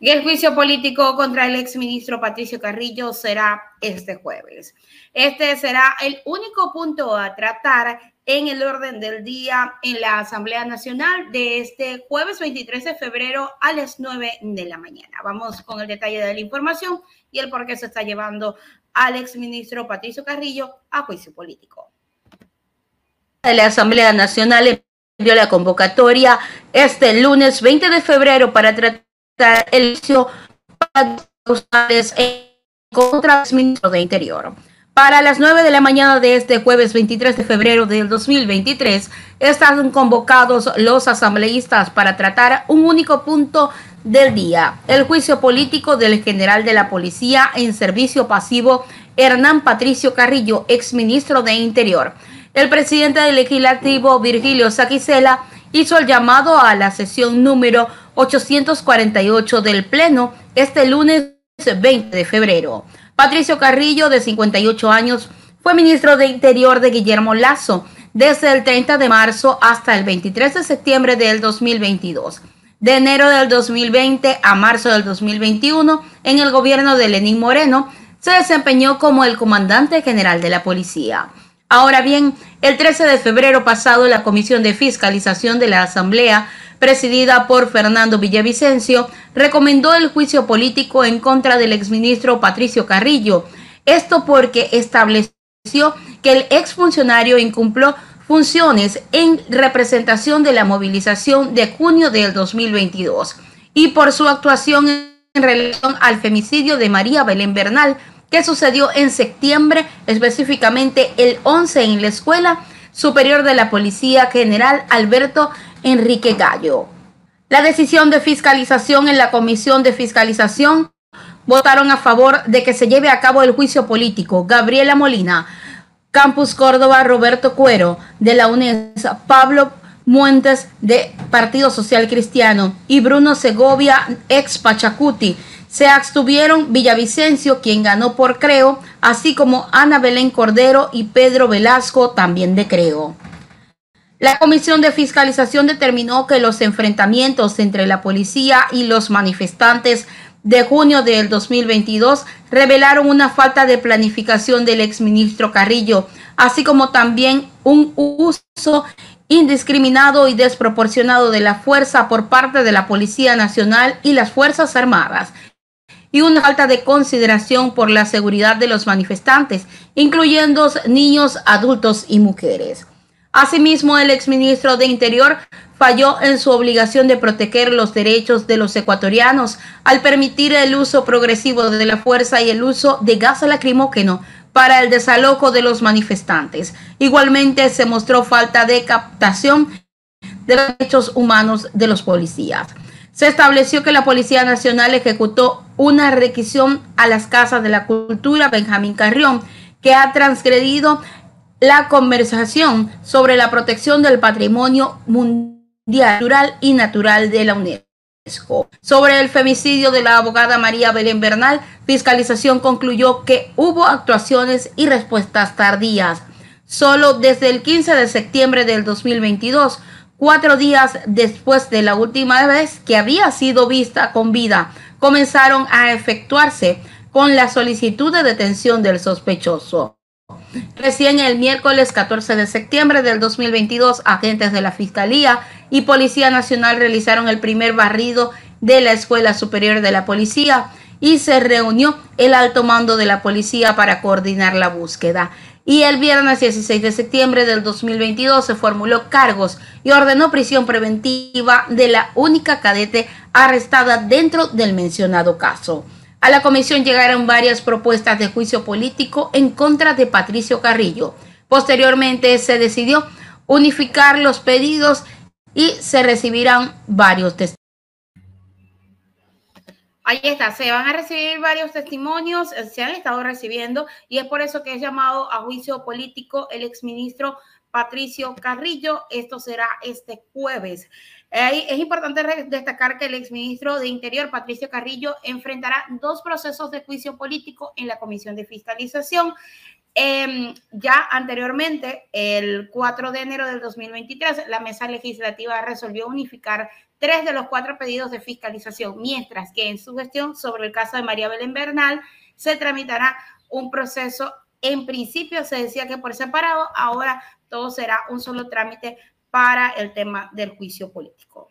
Y el juicio político contra el exministro Patricio Carrillo será este jueves. Este será el único punto a tratar en el orden del día en la Asamblea Nacional de este jueves 23 de febrero a las 9 de la mañana. Vamos con el detalle de la información y el por qué se está llevando al exministro Patricio Carrillo a juicio político. La Asamblea Nacional envió la convocatoria este lunes 20 de febrero para tratar el juicio contra el ministro de Interior. Para las 9 de la mañana de este jueves 23 de febrero del 2023, están convocados los asambleístas para tratar un único punto del día, el juicio político del general de la policía en servicio pasivo Hernán Patricio Carrillo, exministro de Interior. El presidente del legislativo Virgilio Saquicela hizo el llamado a la sesión número 848 del Pleno este lunes 20 de febrero. Patricio Carrillo, de 58 años, fue ministro de Interior de Guillermo Lazo desde el 30 de marzo hasta el 23 de septiembre del 2022. De enero del 2020 a marzo del 2021, en el gobierno de Lenín Moreno, se desempeñó como el comandante general de la policía. Ahora bien, el 13 de febrero pasado, la Comisión de Fiscalización de la Asamblea presidida por Fernando Villavicencio, recomendó el juicio político en contra del exministro Patricio Carrillo. Esto porque estableció que el exfuncionario incumplió funciones en representación de la movilización de junio del 2022 y por su actuación en relación al femicidio de María Belén Bernal, que sucedió en septiembre, específicamente el 11 en la Escuela Superior de la Policía General Alberto Enrique Gallo. La decisión de fiscalización en la Comisión de Fiscalización votaron a favor de que se lleve a cabo el juicio político. Gabriela Molina, Campus Córdoba, Roberto Cuero, de la UNES, Pablo Muentes, de Partido Social Cristiano, y Bruno Segovia, ex Pachacuti. Se abstuvieron Villavicencio, quien ganó por Creo, así como Ana Belén Cordero y Pedro Velasco, también de Creo. La Comisión de Fiscalización determinó que los enfrentamientos entre la policía y los manifestantes de junio del 2022 revelaron una falta de planificación del exministro Carrillo, así como también un uso indiscriminado y desproporcionado de la fuerza por parte de la Policía Nacional y las Fuerzas Armadas, y una falta de consideración por la seguridad de los manifestantes, incluyendo niños, adultos y mujeres. Asimismo, el exministro de Interior falló en su obligación de proteger los derechos de los ecuatorianos al permitir el uso progresivo de la fuerza y el uso de gas lacrimógeno para el desalojo de los manifestantes. Igualmente se mostró falta de captación de los derechos humanos de los policías. Se estableció que la Policía Nacional ejecutó una requisición a las casas de la cultura Benjamín Carrión, que ha transgredido la conversación sobre la protección del patrimonio mundial natural y natural de la UNESCO. Sobre el femicidio de la abogada María Belén Bernal, fiscalización concluyó que hubo actuaciones y respuestas tardías. Solo desde el 15 de septiembre del 2022, cuatro días después de la última vez que había sido vista con vida, comenzaron a efectuarse con la solicitud de detención del sospechoso. Recién el miércoles 14 de septiembre del 2022, agentes de la Fiscalía y Policía Nacional realizaron el primer barrido de la Escuela Superior de la Policía y se reunió el alto mando de la policía para coordinar la búsqueda. Y el viernes 16 de septiembre del 2022 se formuló cargos y ordenó prisión preventiva de la única cadete arrestada dentro del mencionado caso. A la comisión llegaron varias propuestas de juicio político en contra de Patricio Carrillo. Posteriormente se decidió unificar los pedidos y se recibirán varios testimonios. Ahí está, se van a recibir varios testimonios, se han estado recibiendo y es por eso que es llamado a juicio político el exministro Patricio Carrillo. Esto será este jueves. es importante destacar que el exministro de Interior, Patricio Carrillo, enfrentará dos procesos de juicio político en la Comisión de Fiscalización. Em, ya anteriormente, el 4 de enero del 2023, la mesa legislativa resolvió unificar tres de los cuatro pedidos de fiscalización, mientras que en su gestión sobre el caso de María Belén Bernal se tramitará un proceso. En principio se decía que por separado, ahora todo será un solo trámite para el tema del juicio político.